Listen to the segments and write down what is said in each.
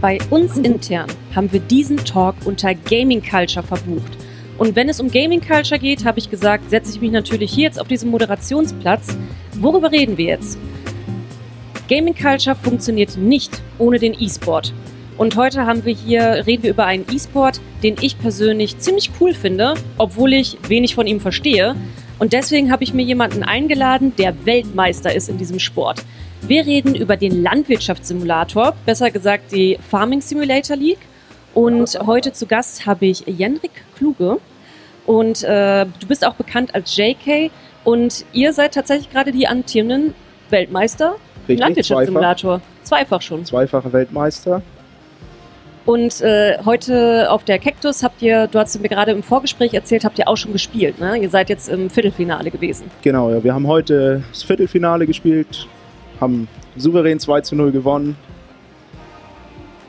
Bei uns intern haben wir diesen Talk unter Gaming Culture verbucht. Und wenn es um Gaming Culture geht, habe ich gesagt, setze ich mich natürlich hier jetzt auf diesen Moderationsplatz. Worüber reden wir jetzt? Gaming Culture funktioniert nicht ohne den E-Sport. Und heute haben wir hier, reden wir über einen E-Sport, den ich persönlich ziemlich cool finde, obwohl ich wenig von ihm verstehe. Und deswegen habe ich mir jemanden eingeladen, der Weltmeister ist in diesem Sport. Wir reden über den Landwirtschaftssimulator, besser gesagt die Farming Simulator League. Und heute zu Gast habe ich Jenrik Kluge. Und äh, du bist auch bekannt als JK. Und ihr seid tatsächlich gerade die amtierenden Weltmeister im Landwirtschaftssimulator. Zweifach. Zweifach schon. Zweifache Weltmeister. Und äh, heute auf der Cactus habt ihr, du hast mir gerade im Vorgespräch erzählt, habt ihr auch schon gespielt. Ne? Ihr seid jetzt im Viertelfinale gewesen. Genau, ja. Wir haben heute das Viertelfinale gespielt, haben souverän 2 zu 0 gewonnen.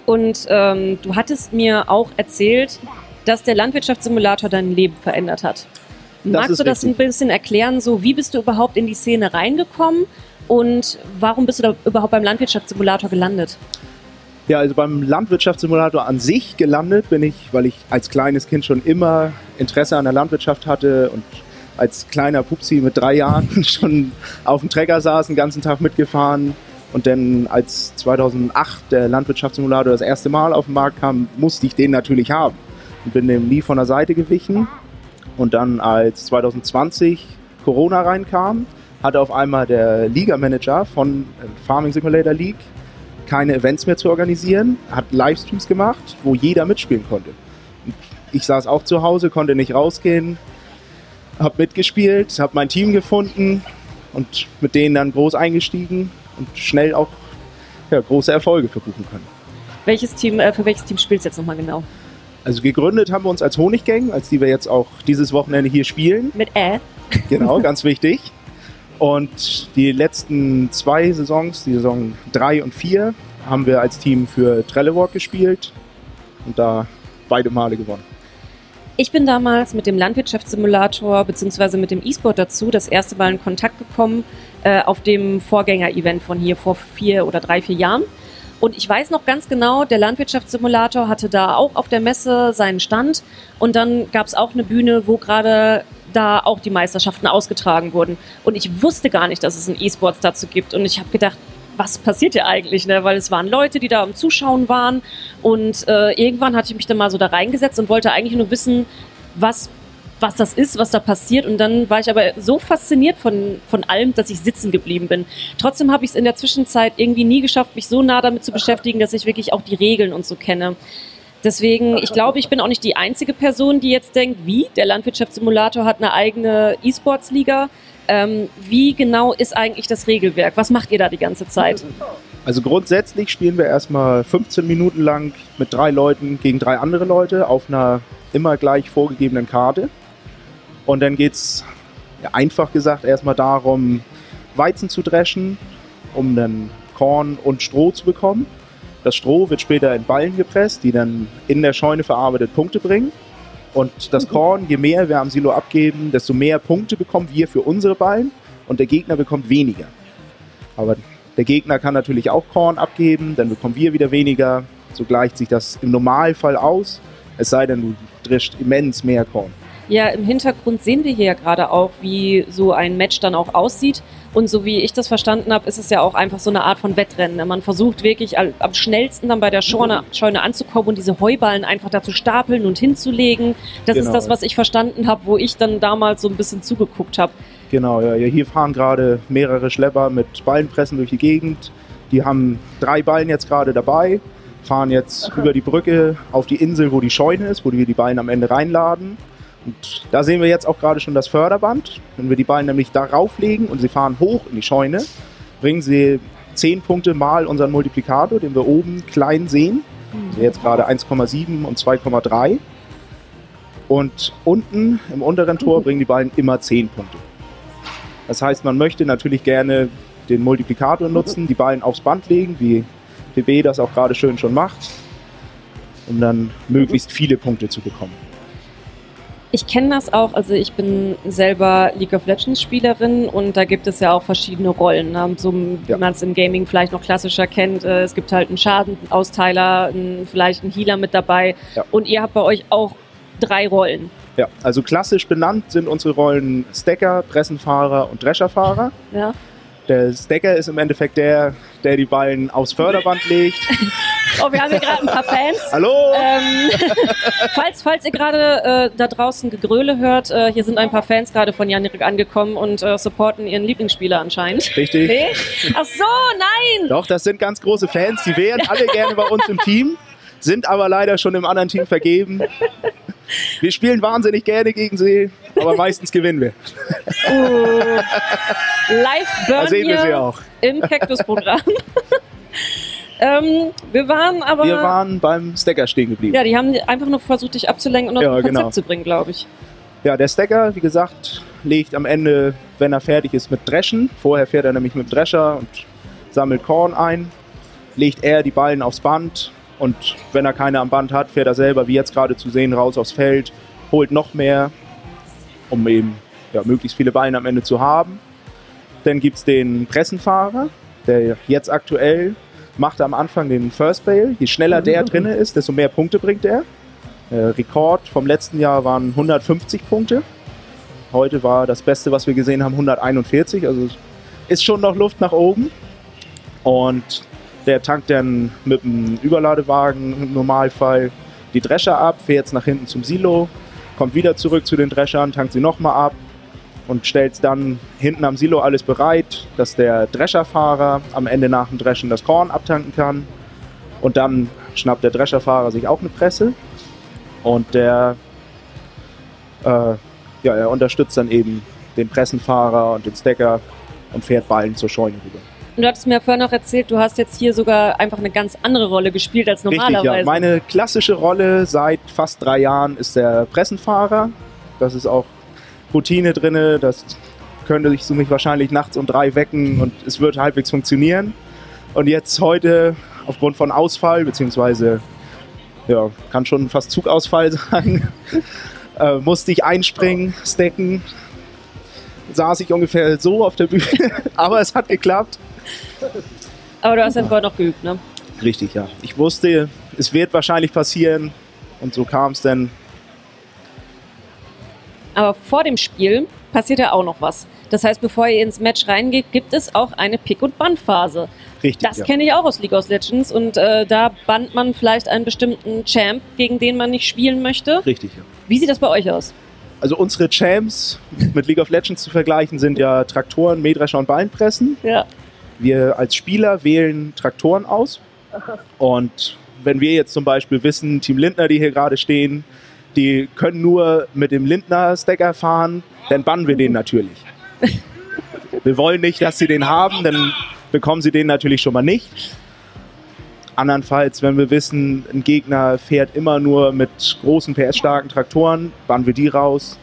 Und ähm, du hattest mir auch erzählt, dass der Landwirtschaftssimulator dein Leben verändert hat. Magst du das richtig. ein bisschen erklären? So, wie bist du überhaupt in die Szene reingekommen und warum bist du da überhaupt beim Landwirtschaftssimulator gelandet? Ja, also beim Landwirtschaftssimulator an sich gelandet bin ich, weil ich als kleines Kind schon immer Interesse an der Landwirtschaft hatte und als kleiner Pupsi mit drei Jahren schon auf dem Trecker saß, den ganzen Tag mitgefahren. Und dann als 2008 der Landwirtschaftssimulator das erste Mal auf den Markt kam, musste ich den natürlich haben. Und bin dem nie von der Seite gewichen. Und dann als 2020 Corona reinkam, hatte auf einmal der Liga-Manager von Farming Simulator League keine Events mehr zu organisieren, hat Livestreams gemacht, wo jeder mitspielen konnte. Ich saß auch zu Hause, konnte nicht rausgehen, habe mitgespielt, habe mein Team gefunden und mit denen dann groß eingestiegen und schnell auch ja, große Erfolge verbuchen können. Welches Team, äh, für welches Team spielst du jetzt nochmal genau? Also gegründet haben wir uns als Honiggang, als die wir jetzt auch dieses Wochenende hier spielen. Mit Ä. Genau, ganz wichtig. Und die letzten zwei Saisons, die Saison 3 und 4, haben wir als Team für Trelleborg gespielt und da beide Male gewonnen. Ich bin damals mit dem Landwirtschaftssimulator bzw. mit dem E-Sport dazu das erste Mal in Kontakt gekommen äh, auf dem Vorgänger-Event von hier vor vier oder drei, vier Jahren. Und ich weiß noch ganz genau, der Landwirtschaftssimulator hatte da auch auf der Messe seinen Stand und dann gab es auch eine Bühne, wo gerade da auch die Meisterschaften ausgetragen wurden. Und ich wusste gar nicht, dass es ein E-Sports dazu gibt. Und ich habe gedacht, was passiert hier eigentlich? Ne? Weil es waren Leute, die da am Zuschauen waren. Und äh, irgendwann hatte ich mich dann mal so da reingesetzt und wollte eigentlich nur wissen, was was das ist, was da passiert. Und dann war ich aber so fasziniert von, von allem, dass ich sitzen geblieben bin. Trotzdem habe ich es in der Zwischenzeit irgendwie nie geschafft, mich so nah damit zu beschäftigen, dass ich wirklich auch die Regeln und so kenne. Deswegen, ich glaube, ich bin auch nicht die einzige Person, die jetzt denkt, wie, der Landwirtschaftssimulator hat eine eigene E-Sports-Liga. Ähm, wie genau ist eigentlich das Regelwerk? Was macht ihr da die ganze Zeit? Also grundsätzlich spielen wir erstmal 15 Minuten lang mit drei Leuten gegen drei andere Leute auf einer immer gleich vorgegebenen Karte. Und dann geht es einfach gesagt erstmal darum, Weizen zu dreschen, um dann Korn und Stroh zu bekommen. Das Stroh wird später in Ballen gepresst, die dann in der Scheune verarbeitet Punkte bringen. Und das. Korn, je mehr wir am Silo abgeben, desto mehr Punkte bekommen wir für unsere Ballen und der Gegner bekommt weniger. Aber der Gegner kann natürlich auch Korn abgeben, dann bekommen wir wieder weniger. So gleicht sich das im Normalfall aus, es sei denn, du drischt immens mehr Korn. Ja, im Hintergrund sehen wir hier ja gerade auch, wie so ein Match dann auch aussieht. Und so wie ich das verstanden habe, ist es ja auch einfach so eine Art von Wettrennen. Man versucht wirklich am schnellsten dann bei der Scheune, Scheune anzukommen und diese Heuballen einfach da zu stapeln und hinzulegen. Das genau. ist das, was ich verstanden habe, wo ich dann damals so ein bisschen zugeguckt habe. Genau, ja, hier fahren gerade mehrere Schlepper mit Ballenpressen durch die Gegend. Die haben drei Ballen jetzt gerade dabei, fahren jetzt Aha. über die Brücke auf die Insel, wo die Scheune ist, wo wir die Ballen am Ende reinladen. Und da sehen wir jetzt auch gerade schon das Förderband. Wenn wir die Ballen nämlich darauf legen und sie fahren hoch in die Scheune, bringen sie 10 Punkte mal unseren Multiplikator, den wir oben klein sehen. Also jetzt gerade 1,7 und 2,3. Und unten im unteren Tor mhm. bringen die Ballen immer 10 Punkte. Das heißt, man möchte natürlich gerne den Multiplikator nutzen, die Ballen aufs Band legen, wie PB das auch gerade schön schon macht, um dann möglichst viele Punkte zu bekommen. Ich kenne das auch, also ich bin selber League of Legends Spielerin und da gibt es ja auch verschiedene Rollen, ne? so wie Ja. man es im Gaming vielleicht noch klassischer kennt. Äh, Es gibt halt einen Schadensausteiler, einen, vielleicht einen Healer mit dabei Ja. und ihr habt bei euch auch drei Rollen. Ja, also klassisch benannt sind unsere Rollen Stacker, Pressenfahrer und Drescherfahrer. Ja? Der Stacker ist im Endeffekt der, der die Ballen aufs Förderband legt. Oh, wir haben hier gerade ein paar Fans. Hallo! Ähm, falls, falls ihr gerade äh, da draußen Gegröle hört, äh, hier sind ein paar Fans gerade von Janik angekommen und äh, supporten ihren Lieblingsspieler anscheinend. Richtig. Nee? Ach so, nein! Doch, das sind ganz große Fans. Die wären alle gerne bei uns im Team, sind aber leider schon im anderen Team vergeben. Wir spielen wahnsinnig gerne gegen sie, aber meistens gewinnen wir. Uh, live Da Burn sehen wir sie auch. im Cactus-Programm. ähm, wir waren aber... Wir waren beim Stacker stehen geblieben. ja, die haben einfach nur versucht, dich abzulenken und auf Ja, ein Konzept genau. zu bringen, glaube ich. Ja, der Stacker, wie gesagt, legt am Ende, wenn er fertig ist, mit Dreschen. Vorher fährt er nämlich mit dem Drescher und sammelt Korn ein. Legt er die Ballen aufs Band und wenn er keine am Band hat, fährt er selber, wie jetzt gerade zu sehen, raus aufs Feld, holt noch mehr, um eben ja, möglichst viele Ballen am Ende zu haben. Dann gibt es den Pressenfahrer, der jetzt aktuell macht am Anfang den First Bale. Je schneller der drin ist, desto mehr Punkte bringt er. Der Rekord vom letzten Jahr waren 150 Punkte. Heute war das Beste, was wir gesehen haben, 141. Also ist schon noch Luft nach oben. Und der tankt dann mit dem Überladewagen im Normalfall die Drescher ab, fährt jetzt nach hinten zum Silo, kommt wieder zurück zu den Dreschern, tankt sie nochmal ab und stellt dann hinten am Silo alles bereit, dass der Drescherfahrer am Ende nach dem Dreschen das Korn abtanken kann. Und dann schnappt der Drescherfahrer sich auch eine Presse und der äh, ja, er unterstützt dann eben den Pressenfahrer und den Stacker und fährt Ballen zur Scheune rüber. Und du hattest mir vorhin noch erzählt, du hast jetzt hier sogar einfach eine ganz andere Rolle gespielt als normalerweise. Richtig, ja. Meine klassische Rolle seit fast drei Jahren ist der Pressenfahrer. Das ist auch Routine drinne. Das könnte ich so mich wahrscheinlich nachts um drei wecken und es wird halbwegs funktionieren. Und jetzt heute aufgrund von Ausfall, beziehungsweise ja, kann schon fast Zugausfall sein, äh, musste ich einspringen, stacken. Saß ich ungefähr so auf der Bühne, aber es hat geklappt. Aber du hast ja vorher noch geübt, ne? Richtig, ja. Ich wusste, es wird wahrscheinlich passieren und so kam es dann. Aber vor dem Spiel passiert ja auch noch was. Das heißt, bevor ihr ins Match reingeht, gibt es auch eine Pick- und Bandphase. Richtig, Das ja. kenne ich auch aus League of Legends und äh, da bannt man vielleicht einen bestimmten Champ, gegen den man nicht spielen möchte. Richtig, ja. Wie sieht das bei euch aus? Also unsere Champs mit League of Legends zu vergleichen sind ja Traktoren, Mähdrescher und Ballenpressen. Ja. Wir als Spieler wählen Traktoren aus. Und wenn wir jetzt zum Beispiel wissen, Team Lindner, die hier gerade stehen, die können nur mit dem Lindner-Stacker fahren, dann bannen wir den natürlich. Wir wollen nicht, dass sie den haben, dann bekommen sie den natürlich schon mal nicht. Andernfalls, wenn wir wissen, ein Gegner fährt immer nur mit großen PS-starken Traktoren, bannen wir die raus.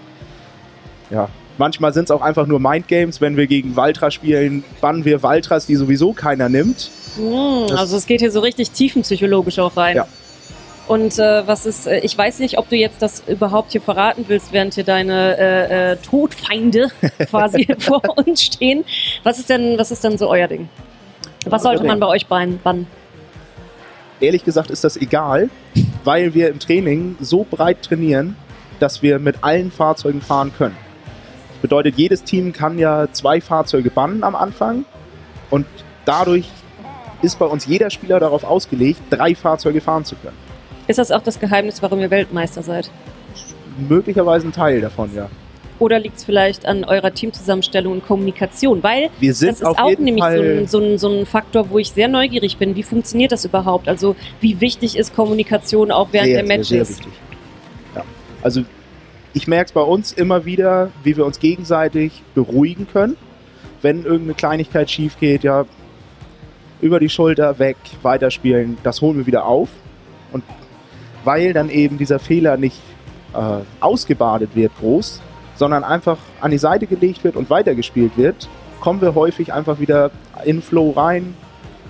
Ja, manchmal sind es auch einfach nur Mindgames. Wenn wir gegen Valtra spielen, bannen wir Valtras, die sowieso keiner nimmt. Das- also es geht hier so richtig tiefenpsychologisch auch rein. Ja. Und äh, was ist, äh, ich weiß nicht, ob du jetzt das überhaupt hier verraten willst, während hier deine äh, äh, Todfeinde quasi vor uns stehen. Was ist denn, was ist denn so euer Ding? Was sollte man bei euch bannen? bannen? Ehrlich gesagt ist das egal, weil wir im Training so breit trainieren, dass wir mit allen Fahrzeugen fahren können. Das bedeutet, jedes Team kann ja zwei Fahrzeuge bannen am Anfang und dadurch ist bei uns jeder Spieler darauf ausgelegt, drei Fahrzeuge fahren zu können. Ist das auch das Geheimnis, warum ihr Weltmeister seid? Möglicherweise ein Teil davon, ja. Oder liegt es vielleicht an eurer Teamzusammenstellung und Kommunikation? Weil Wir sind das ist auf auch jeden nämlich so Fall ein, so, ein, so ein Faktor, wo ich sehr neugierig bin. Wie funktioniert das überhaupt? Also wie wichtig ist Kommunikation auch während sehr, der Matches? Sehr, sehr wichtig. Ja. Also ich merke es bei uns immer wieder, wie wir uns gegenseitig beruhigen können, wenn irgendeine Kleinigkeit schief geht, ja, über die Schulter weg, weiterspielen, das holen wir wieder auf. Und weil dann eben dieser Fehler nicht äh, ausgebadet wird groß, sondern einfach an die Seite gelegt wird und weitergespielt wird, kommen wir häufig einfach wieder in Flow rein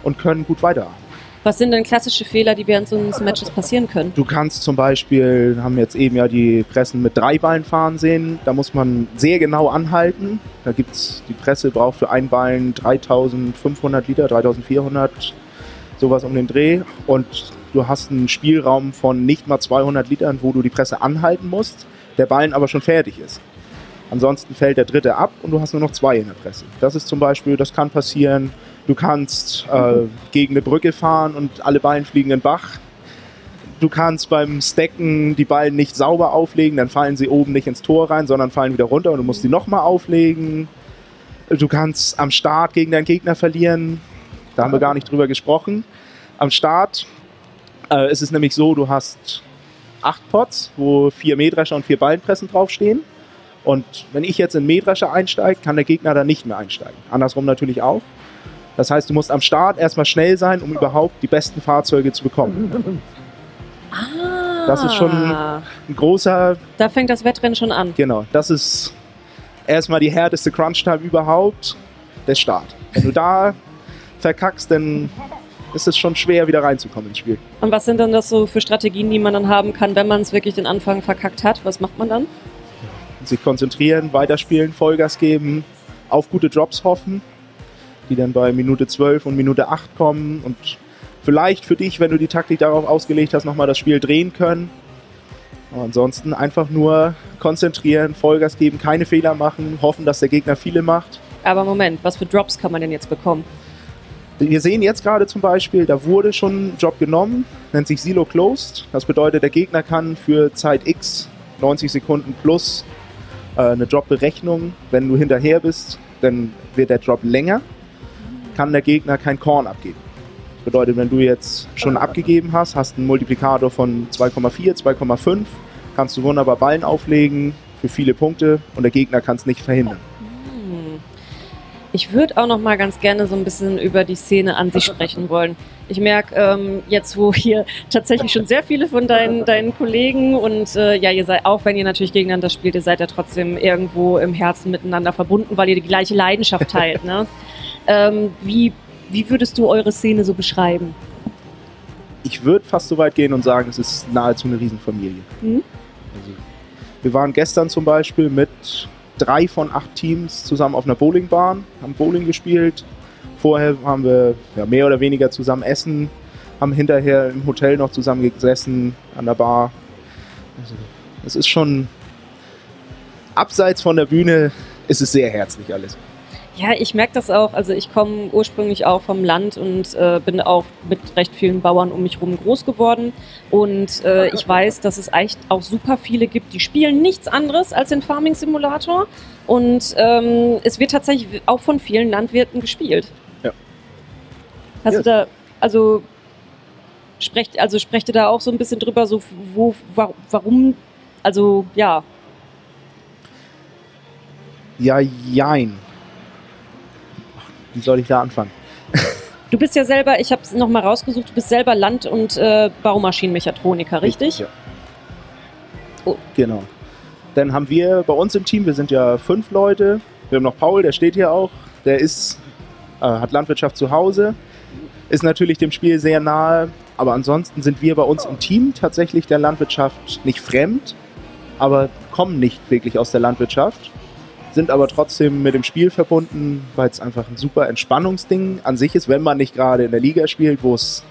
und können gut weiterarbeiten. Was sind denn klassische Fehler, die während so eines Matches passieren können? Du kannst zum Beispiel, haben jetzt eben ja die Pressen mit drei Ballen fahren sehen, da muss man sehr genau anhalten. Da gibt's, die Presse braucht für ein Ballen 3500 Liter, 3400, sowas um den Dreh. Und du hast einen Spielraum von nicht mal 200 Litern, wo du die Presse anhalten musst, der Ballen aber schon fertig ist. Ansonsten fällt der dritte ab und du hast nur noch zwei in der Presse. Das ist zum Beispiel, das kann passieren. Du kannst äh, gegen eine Brücke fahren und alle Ballen fliegen in den Bach. Du kannst beim Stacken die Ballen nicht sauber auflegen, dann fallen sie oben nicht ins Tor rein, sondern fallen wieder runter und du musst die nochmal auflegen. Du kannst am Start gegen deinen Gegner verlieren. Da haben wir gar nicht drüber gesprochen. Am Start äh, ist es nämlich so, du hast acht Pots, wo vier Mähdrescher und vier Ballenpressen draufstehen. Und wenn ich jetzt in Mähdrescher einsteige, kann der Gegner dann nicht mehr einsteigen. Andersrum natürlich auch. Das heißt, du musst am Start erstmal schnell sein, um überhaupt die besten Fahrzeuge zu bekommen. Ah. Das ist schon ein großer. Da fängt das Wettrennen schon an. Genau, das ist erstmal die härteste Crunch-Time überhaupt, der Start. Wenn du da verkackst, dann ist es schon schwer, wieder reinzukommen ins Spiel. Und was sind dann das so für Strategien, die man dann haben kann, wenn man es wirklich den Anfang verkackt hat? Was macht man dann? Sich konzentrieren, weiterspielen, Vollgas geben, auf gute Drops hoffen die dann bei Minute 12 und Minute 8 kommen und vielleicht für dich, wenn du die Taktik darauf ausgelegt hast, nochmal das Spiel drehen können. Aber ansonsten einfach nur konzentrieren, Vollgas geben, keine Fehler machen, hoffen, dass der Gegner viele macht. Aber Moment, was für Drops kann man denn jetzt bekommen? Wir sehen jetzt gerade zum Beispiel, da wurde schon ein Job genommen, nennt sich Silo Closed. Das bedeutet, der Gegner kann für Zeit X, 90 Sekunden plus, äh, eine Drop-Berechnung, wenn du hinterher bist, dann wird der Drop länger kann der Gegner kein Korn abgeben. Das bedeutet, wenn du jetzt schon abgegeben hast, hast einen Multiplikator von 2,4, 2,5, kannst du wunderbar Ballen auflegen für viele Punkte und der Gegner kann es nicht verhindern. Ich würde auch noch mal ganz gerne so ein bisschen über die Szene an sich sprechen wollen. Ich merke ähm, jetzt, wo hier tatsächlich schon sehr viele von deinen, deinen Kollegen und äh, ja, ihr seid, auch wenn ihr natürlich gegeneinander spielt, ihr seid ja trotzdem irgendwo im Herzen miteinander verbunden, weil ihr die gleiche Leidenschaft teilt. Ne? Ähm, wie, wie würdest du eure Szene so beschreiben? Ich würde fast so weit gehen und sagen, es ist nahezu eine Riesenfamilie. Mhm. Also, wir waren gestern zum Beispiel mit drei von acht Teams zusammen auf einer Bowlingbahn, haben Bowling gespielt. Vorher haben wir ja, mehr oder weniger zusammen essen, haben hinterher im Hotel noch zusammen gesessen, an der Bar. Also, es ist schon abseits von der Bühne, ist es sehr herzlich alles. Ja, ich merke das auch. Also ich komme ursprünglich auch vom Land und äh, bin auch mit recht vielen Bauern um mich herum groß geworden. Und äh, ich weiß, dass es echt auch super viele gibt, die spielen nichts anderes als den Farming Simulator. Und ähm, es wird tatsächlich auch von vielen Landwirten gespielt. Ja. Hast ja. du da, also sprecht, also sprecht ihr da auch so ein bisschen drüber, so wo, warum, also ja. Ja, jein wie soll ich da anfangen? Du bist ja selber, ich habe es nochmal rausgesucht, du bist selber Land- und äh, Baumaschinenmechatroniker, richtig? Ja. Oh. Genau. Dann haben wir bei uns im Team, wir sind ja fünf Leute. Wir haben noch Paul, der steht hier auch. Der ist, äh, hat Landwirtschaft zu Hause, ist natürlich dem Spiel sehr nahe. Aber ansonsten sind wir bei uns im Team tatsächlich der Landwirtschaft nicht fremd, aber kommen nicht wirklich aus der Landwirtschaft sind aber trotzdem mit dem Spiel verbunden, weil es einfach ein super Entspannungsding an sich ist, wenn man nicht gerade in der Liga spielt, wo es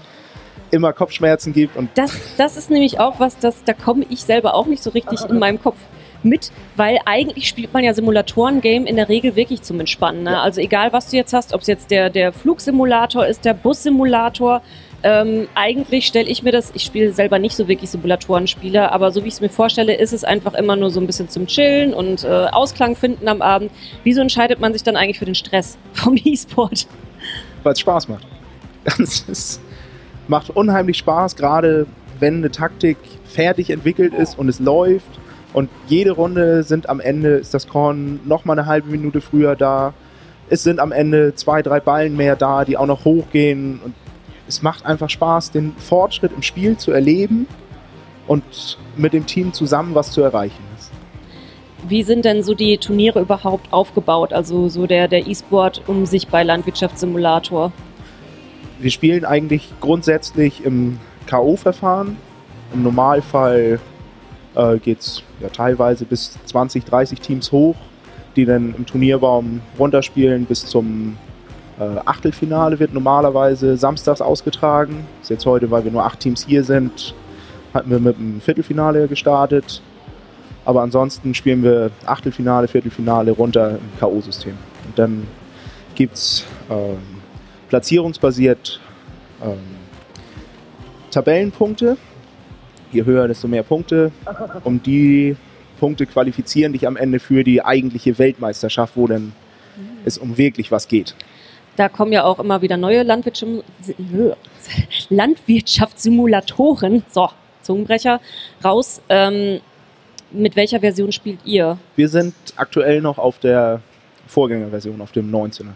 immer Kopfschmerzen gibt. Und das, das ist nämlich auch was, das, da komme ich selber auch nicht so richtig in meinem Kopf mit, weil eigentlich spielt man ja Simulatoren-Game in der Regel wirklich zum Entspannen. Ne? Ja. Also egal, was du jetzt hast, ob es jetzt der, der Flugsimulator ist, der Bussimulator, ähm, eigentlich stelle ich mir das, ich spiele selber nicht so wirklich Simulatoren-Spiele, aber so wie ich es mir vorstelle, ist es einfach immer nur so ein bisschen zum Chillen und äh, Ausklang finden am Abend. Wieso entscheidet man sich dann eigentlich für den Stress vom E-Sport? Weil es Spaß macht. Es macht unheimlich Spaß, gerade wenn eine Taktik fertig entwickelt ist und es läuft und jede Runde sind am Ende, ist das Korn nochmal eine halbe Minute früher da. Es sind am Ende zwei, drei Ballen mehr da, die auch noch hochgehen und es macht einfach Spaß, den Fortschritt im Spiel zu erleben und mit dem Team zusammen was zu erreichen ist. Wie sind denn so die Turniere überhaupt aufgebaut? Also so der, der E-Sport um sich bei Landwirtschaftssimulator? wir spielen eigentlich grundsätzlich im K.O.-Verfahren. Im Normalfall äh, geht es ja, teilweise bis 20, 30 Teams hoch, die dann im Turnierbaum runterspielen bis zum äh, Achtelfinale wird normalerweise samstags ausgetragen. Ist jetzt heute, weil wir nur acht Teams hier sind, hatten wir mit dem Viertelfinale gestartet. Aber ansonsten spielen wir Achtelfinale, Viertelfinale runter im K.O.-System. Und dann gibt es ähm, platzierungsbasiert ähm, Tabellenpunkte. Je höher, desto mehr Punkte. Um die Punkte qualifizieren dich am Ende für die eigentliche Weltmeisterschaft, wo dann es um wirklich was geht. Da kommen ja auch immer wieder neue Landwirtschaftssimulatoren, so, Zungenbrecher, raus. Ähm, mit welcher Version spielt ihr? Wir sind aktuell noch auf der Vorgängerversion, auf dem 19er.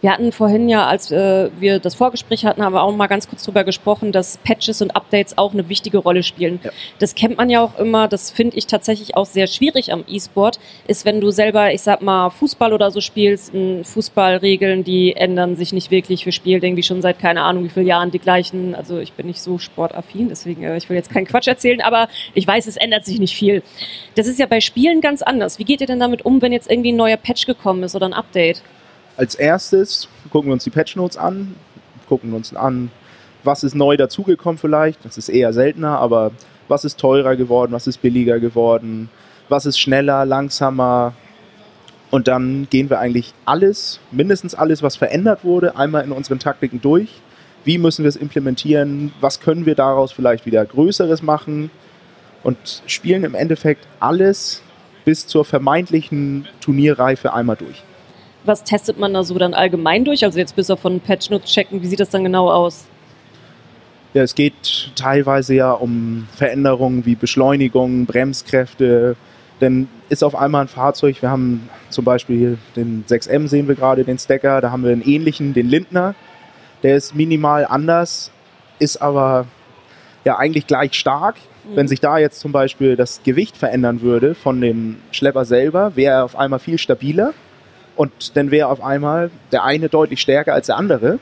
Wir hatten vorhin ja, als äh, wir das Vorgespräch hatten, haben wir auch mal ganz kurz darüber gesprochen, dass Patches und Updates auch eine wichtige Rolle spielen. Ja. Das kennt man ja auch immer, das finde ich tatsächlich auch sehr schwierig am E-Sport, ist, wenn du selber, ich sag mal, Fußball oder so spielst, Fußballregeln, die ändern sich nicht wirklich. Wir spielen irgendwie schon seit keine Ahnung wie vielen Jahren die gleichen. Also ich bin nicht so sportaffin, deswegen, äh, ich will jetzt keinen Quatsch erzählen, aber ich weiß, es ändert sich nicht viel. Das ist ja bei Spielen ganz anders. Wie geht ihr denn damit um, wenn jetzt irgendwie ein neuer Patch gekommen ist oder ein Update? Als erstes gucken wir uns die Patch Notes an, gucken uns an, was ist neu dazugekommen vielleicht. Das ist eher seltener, aber was ist teurer geworden, was ist billiger geworden, was ist schneller, langsamer. Und dann gehen wir eigentlich alles, mindestens alles, was verändert wurde, einmal in unseren Taktiken durch. Wie müssen wir es implementieren? Was können wir daraus vielleicht wieder Größeres machen? Und spielen im Endeffekt alles bis zur vermeintlichen Turnierreife einmal durch. Was testet man da so dann allgemein durch? Also jetzt bis auf von Patch Notes checken, wie sieht das dann genau aus? Ja, es geht teilweise ja um Veränderungen wie Beschleunigung, Bremskräfte. Denn ist auf einmal ein Fahrzeug, wir haben zum Beispiel den 6M sehen wir gerade, den Stacker, da haben wir einen ähnlichen, den Lindner. Der ist minimal anders, ist aber ja eigentlich gleich stark. Mhm. Wenn sich da jetzt zum Beispiel das Gewicht verändern würde von dem Schlepper selber, wäre er auf einmal viel stabiler. Und dann wäre auf einmal der eine deutlich stärker als der andere.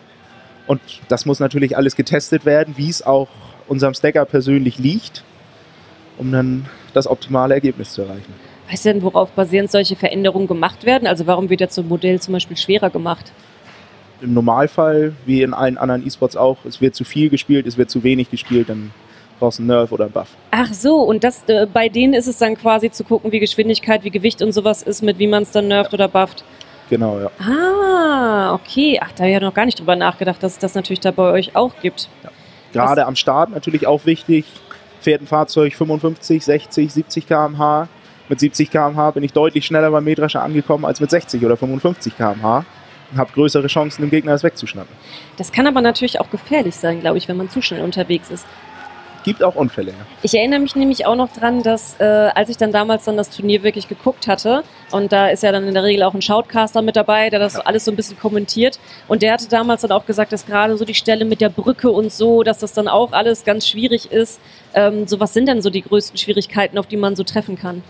Und das muss natürlich alles getestet werden, wie es auch unserem Stacker persönlich liegt, um dann das optimale Ergebnis zu erreichen. Weißt du denn, worauf basierend solche Veränderungen gemacht werden? Also warum wird jetzt so ein Modell zum Beispiel schwerer gemacht? Im Normalfall, wie in allen anderen E-Sports auch, es wird zu viel gespielt, es wird zu wenig gespielt, dann brauchst du einen Nerf oder einen Buff. Ach so, und das, äh, bei denen ist es dann quasi zu gucken, wie Geschwindigkeit, wie Gewicht und sowas ist, mit wie man es dann nerft ja. oder bufft. Genau, ja. Ah, okay. Ach, da habe ich ja noch gar nicht drüber nachgedacht, dass es das natürlich da bei euch auch gibt. Ja. Gerade Was? am Start natürlich auch wichtig. Fährt ein Fahrzeug 55, 60, 70 km/h. Mit 70 km/h bin ich deutlich schneller beim Mähdrescher angekommen als mit 60 oder 55 km/h und habe größere Chancen, dem Gegner das wegzuschnappen. Das kann aber natürlich auch gefährlich sein, glaube ich, wenn man zu schnell unterwegs ist gibt auch Unfälle. Ich erinnere mich nämlich auch noch dran, dass äh, als ich dann damals dann das Turnier wirklich geguckt hatte und da ist ja dann in der Regel auch ein Shoutcaster mit dabei, der das ja. alles so ein bisschen kommentiert und der hatte damals dann auch gesagt, dass gerade so die Stelle mit der Brücke und so, dass das dann auch alles ganz schwierig ist. Ähm, so was sind denn so die größten Schwierigkeiten, auf die man so treffen kann?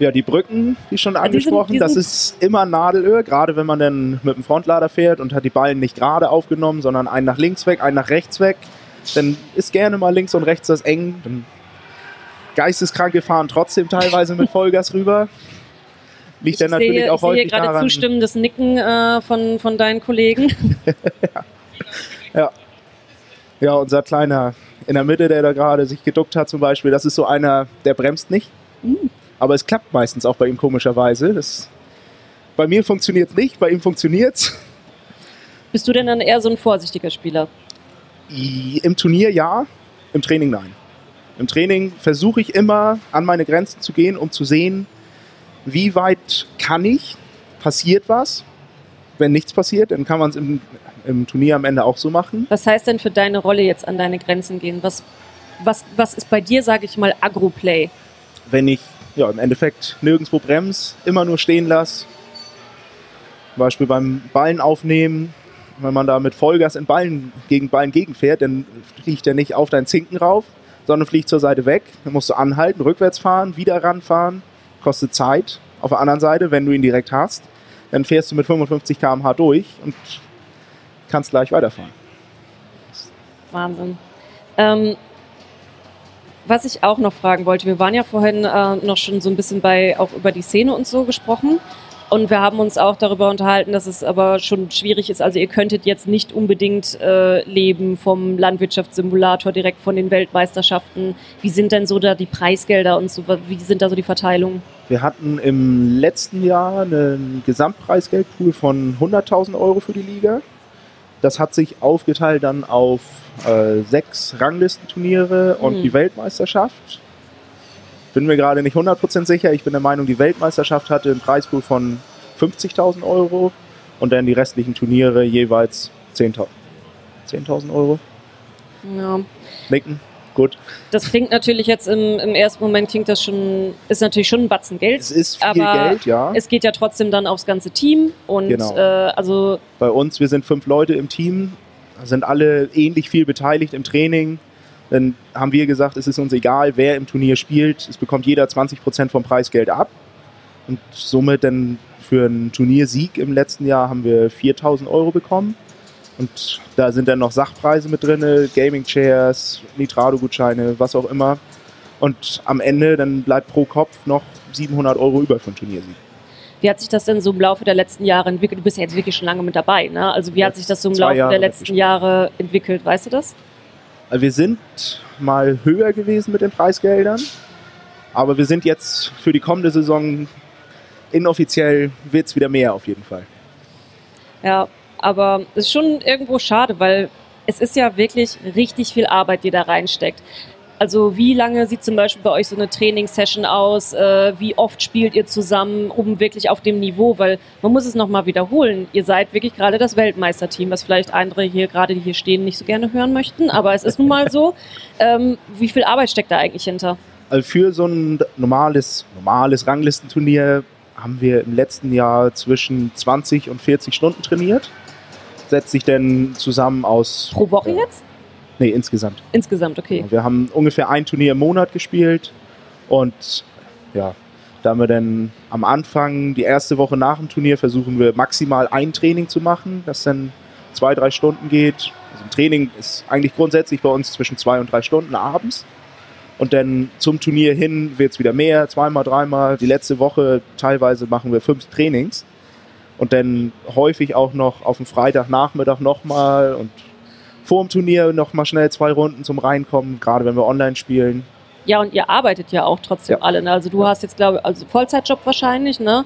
Ja, die Brücken, wie schon angesprochen, die sind, die sind das ist immer Nadelöhr, gerade wenn man dann mit dem Frontlader fährt und hat die Ballen nicht gerade aufgenommen, sondern einen nach links weg, einen nach rechts weg dann ist gerne mal links und rechts das eng. Dann Geisteskranke fahren trotzdem teilweise mit Vollgas rüber. Liegt ich dann natürlich sehe, auch ich häufig sehe gerade daran. zustimmendes Nicken äh, von, von deinen Kollegen. ja. ja. Ja, unser kleiner in der Mitte, der da gerade sich geduckt hat zum Beispiel, das ist so einer, der bremst nicht. Mhm. Aber es klappt meistens auch bei ihm komischerweise. Das, bei mir funktioniert es nicht, bei ihm funktioniert es. Bist du denn dann eher so ein vorsichtiger Spieler? Im Turnier ja, im Training nein. Im Training versuche ich immer an meine Grenzen zu gehen, um zu sehen, wie weit kann ich, passiert was. Wenn nichts passiert, dann kann man es im, im Turnier am Ende auch so machen. Was heißt denn für deine Rolle jetzt an deine Grenzen gehen? Was, was, was ist bei dir, sage ich mal, Agro-Play? Wenn ich ja, im Endeffekt nirgendwo bremse, immer nur stehen lasse, zum Beispiel beim Ballen aufnehmen, wenn man da mit Vollgas in Ballen gegen Ballen gegenfährt, dann fliegt er nicht auf deinen Zinken rauf, sondern fliegt zur Seite weg. Dann musst du anhalten, rückwärts fahren, wieder ranfahren. Kostet Zeit. Auf der anderen Seite, wenn du ihn direkt hast, dann fährst du mit 55 km/h durch und kannst gleich weiterfahren. Wahnsinn. Ähm, was ich auch noch fragen wollte, wir waren ja vorhin äh, noch schon so ein bisschen bei auch über die Szene und so gesprochen. Und wir haben uns auch darüber unterhalten, dass es aber schon schwierig ist. Also ihr könntet jetzt nicht unbedingt äh, leben vom Landwirtschaftssimulator direkt von den Weltmeisterschaften. Wie sind denn so da die Preisgelder und so? Wie sind da so die Verteilungen? Wir hatten im letzten Jahr einen Gesamtpreisgeldpool von 100.000 Euro für die Liga. Das hat sich aufgeteilt dann auf äh, sechs Ranglistenturniere und mhm. die Weltmeisterschaft. Bin mir gerade nicht 100% sicher. Ich bin der Meinung, die Weltmeisterschaft hatte einen Preispool von 50.000 Euro und dann die restlichen Turniere jeweils 10.000 10 Euro. Ja. Nicken. Gut. Das klingt natürlich jetzt im, im, ersten Moment klingt das schon, ist natürlich schon ein Batzen Geld. Es ist viel aber Geld, ja. Es geht ja trotzdem dann aufs ganze Team und genau. äh, also. Bei uns, wir sind fünf Leute im Team, sind alle ähnlich viel beteiligt im Training. Dann haben wir gesagt, es ist uns egal, wer im Turnier spielt. Es bekommt jeder 20 Prozent vom Preisgeld ab. Und somit dann für einen Turniersieg im letzten Jahr haben wir 4000 Euro bekommen. Und da sind dann noch Sachpreise mit drin, Gaming-Chairs, Nitrado-Gutscheine, was auch immer. Und am Ende dann bleibt pro Kopf noch 700 Euro über für einen Turniersieg. Wie hat sich das denn so im Laufe der letzten Jahre entwickelt? Du bist ja jetzt wirklich schon lange mit dabei, ne? Also wie hat sich das so im Laufe Jahre der letzten Jahre entwickelt? Weißt du das? Also wir sind mal höher gewesen mit den Preisgeldern, aber wir sind jetzt für die kommende Saison inoffiziell wird es wieder mehr auf jeden Fall. Ja, aber es ist schon irgendwo schade, weil es ist ja wirklich richtig viel Arbeit, die da reinsteckt. Also wie lange sieht zum Beispiel bei euch so eine Trainingssession aus? Äh, wie oft spielt ihr zusammen, um wirklich auf dem Niveau? Weil man muss es nochmal wiederholen. Ihr seid wirklich gerade das Weltmeisterteam, was vielleicht andere hier gerade, die hier stehen, nicht so gerne hören möchten. Aber es ist nun mal so. Ähm, wie viel Arbeit steckt da eigentlich hinter? Also für so ein normales, normales Ranglistenturnier haben wir im letzten Jahr zwischen 20 und 40 Stunden trainiert setzt sich denn zusammen aus. Pro Woche jetzt? Nee, insgesamt. Insgesamt, okay. Wir haben ungefähr ein Turnier im Monat gespielt und ja, da haben wir dann am Anfang, die erste Woche nach dem Turnier, versuchen wir maximal ein Training zu machen, das dann zwei, drei Stunden geht. Also ein Training ist eigentlich grundsätzlich bei uns zwischen zwei und drei Stunden abends. Und dann zum Turnier hin wird es wieder mehr, zweimal, dreimal. Die letzte Woche teilweise machen wir fünf Trainings und dann häufig auch noch auf dem Freitagnachmittag nochmal und vor dem Turnier nochmal schnell zwei Runden zum Reinkommen, gerade wenn wir online spielen. Ja, und ihr arbeitet ja auch trotzdem ja. alle. Ne? Also du ja. hast jetzt, glaube ich, also Vollzeitjob wahrscheinlich, ne?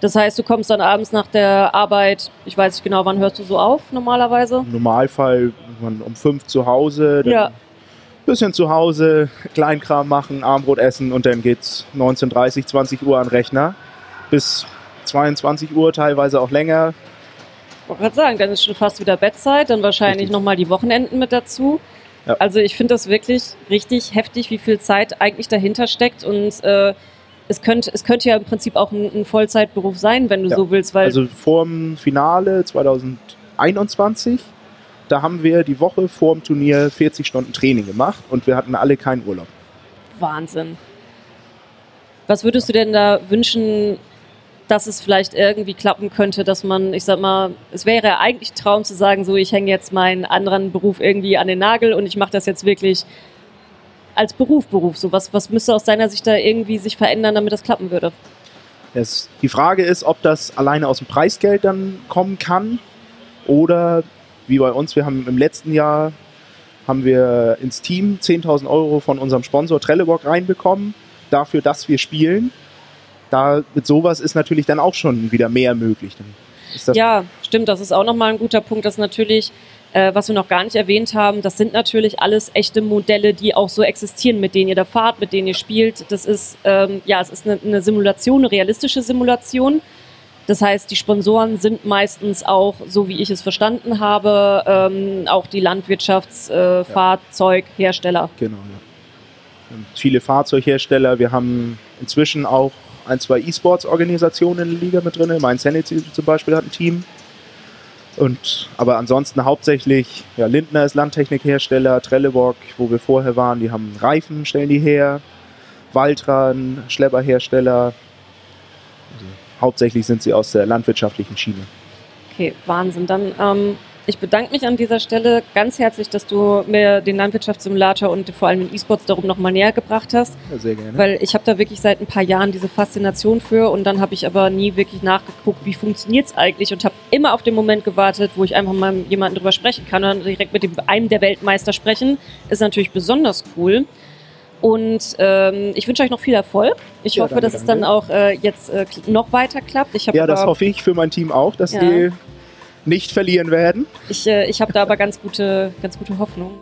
Das heißt, du kommst dann abends nach der Arbeit, ich weiß nicht genau, wann hörst du so auf normalerweise? Im Normalfall um fünf zu Hause, dann ja. bisschen zu Hause, Kleinkram machen, Armbrot essen und dann geht's 19.30, 20 Uhr an Rechner bis 22 Uhr, teilweise auch länger. Ich wollte gerade sagen, dann ist schon fast wieder Bettzeit, dann wahrscheinlich nochmal die Wochenenden mit dazu. Ja. Also ich finde das wirklich richtig heftig, wie viel Zeit eigentlich dahinter steckt und äh, es könnte, es könnte ja im Prinzip auch ein, ein Vollzeitberuf sein, wenn du ja. so willst. Weil also vor dem Finale 2021, da haben wir die Woche vor dem Turnier 40 Stunden Training gemacht und wir hatten alle keinen Urlaub. Wahnsinn. Was würdest du denn da wünschen, dass es vielleicht irgendwie klappen könnte, dass man, ich sag mal, es wäre eigentlich Traum zu sagen, so ich hänge jetzt meinen anderen Beruf irgendwie an den Nagel und ich mache das jetzt wirklich als Beruf, Beruf. So was, was müsste aus deiner Sicht da irgendwie sich verändern, damit das klappen würde? Es, die Frage ist, ob das alleine aus dem Preisgeld dann kommen kann oder wie bei uns, wir haben im letzten Jahr haben wir ins Team 10.000 Euro von unserem Sponsor Trelleborg reinbekommen, dafür, dass wir spielen da mit sowas ist natürlich dann auch schon wieder mehr möglich. ja, stimmt. Das ist auch nochmal ein guter Punkt, dass natürlich, äh, was wir noch gar nicht erwähnt haben, das sind natürlich alles echte Modelle, die auch so existieren, mit denen ihr da fahrt, mit denen ihr spielt. Das ist, ähm, ja, es ist eine, eine Simulation, eine realistische Simulation. Das heißt, die Sponsoren sind meistens auch, so wie ich es verstanden habe, ähm, auch die Landwirtschaftsfahrzeughersteller. Äh, ja. Genau, ja. Viele Fahrzeughersteller. Wir haben inzwischen auch ein, zwei E-Sports-Organisationen in der Liga mit drin. Mein Sanity zum Beispiel hat ein Team. Und, aber ansonsten hauptsächlich, ja, Lindner ist Landtechnikhersteller, Trelleborg, wo wir vorher waren, die haben Reifen, stellen die her, Waltran, Schlepperhersteller. Also, hauptsächlich sind sie aus der landwirtschaftlichen Schiene. Okay, Wahnsinn. Dann ähm, Ich bedanke mich an dieser Stelle ganz herzlich, dass du mir den Landwirtschaftssimulator und vor allem den E-Sports darum nochmal näher gebracht hast. Ja, sehr gerne. Weil ich habe da wirklich seit ein paar Jahren diese Faszination für und dann habe ich aber nie wirklich nachgeguckt, wie funktioniert es eigentlich und habe immer auf den Moment gewartet, wo ich einfach mal mit jemandem drüber sprechen kann und direkt mit dem, einem der Weltmeister sprechen. Ist natürlich besonders cool. Und ähm, ich wünsche euch noch viel Erfolg. Ich Ja, hoffe, danke, dass es dann danke. auch äh, jetzt äh, noch weiter klappt. Ich ja, das hoffe ich für mein Team auch, dass Ja. die nicht verlieren werden. Ich, äh, ich habe da aber ganz gute, ganz gute Hoffnung.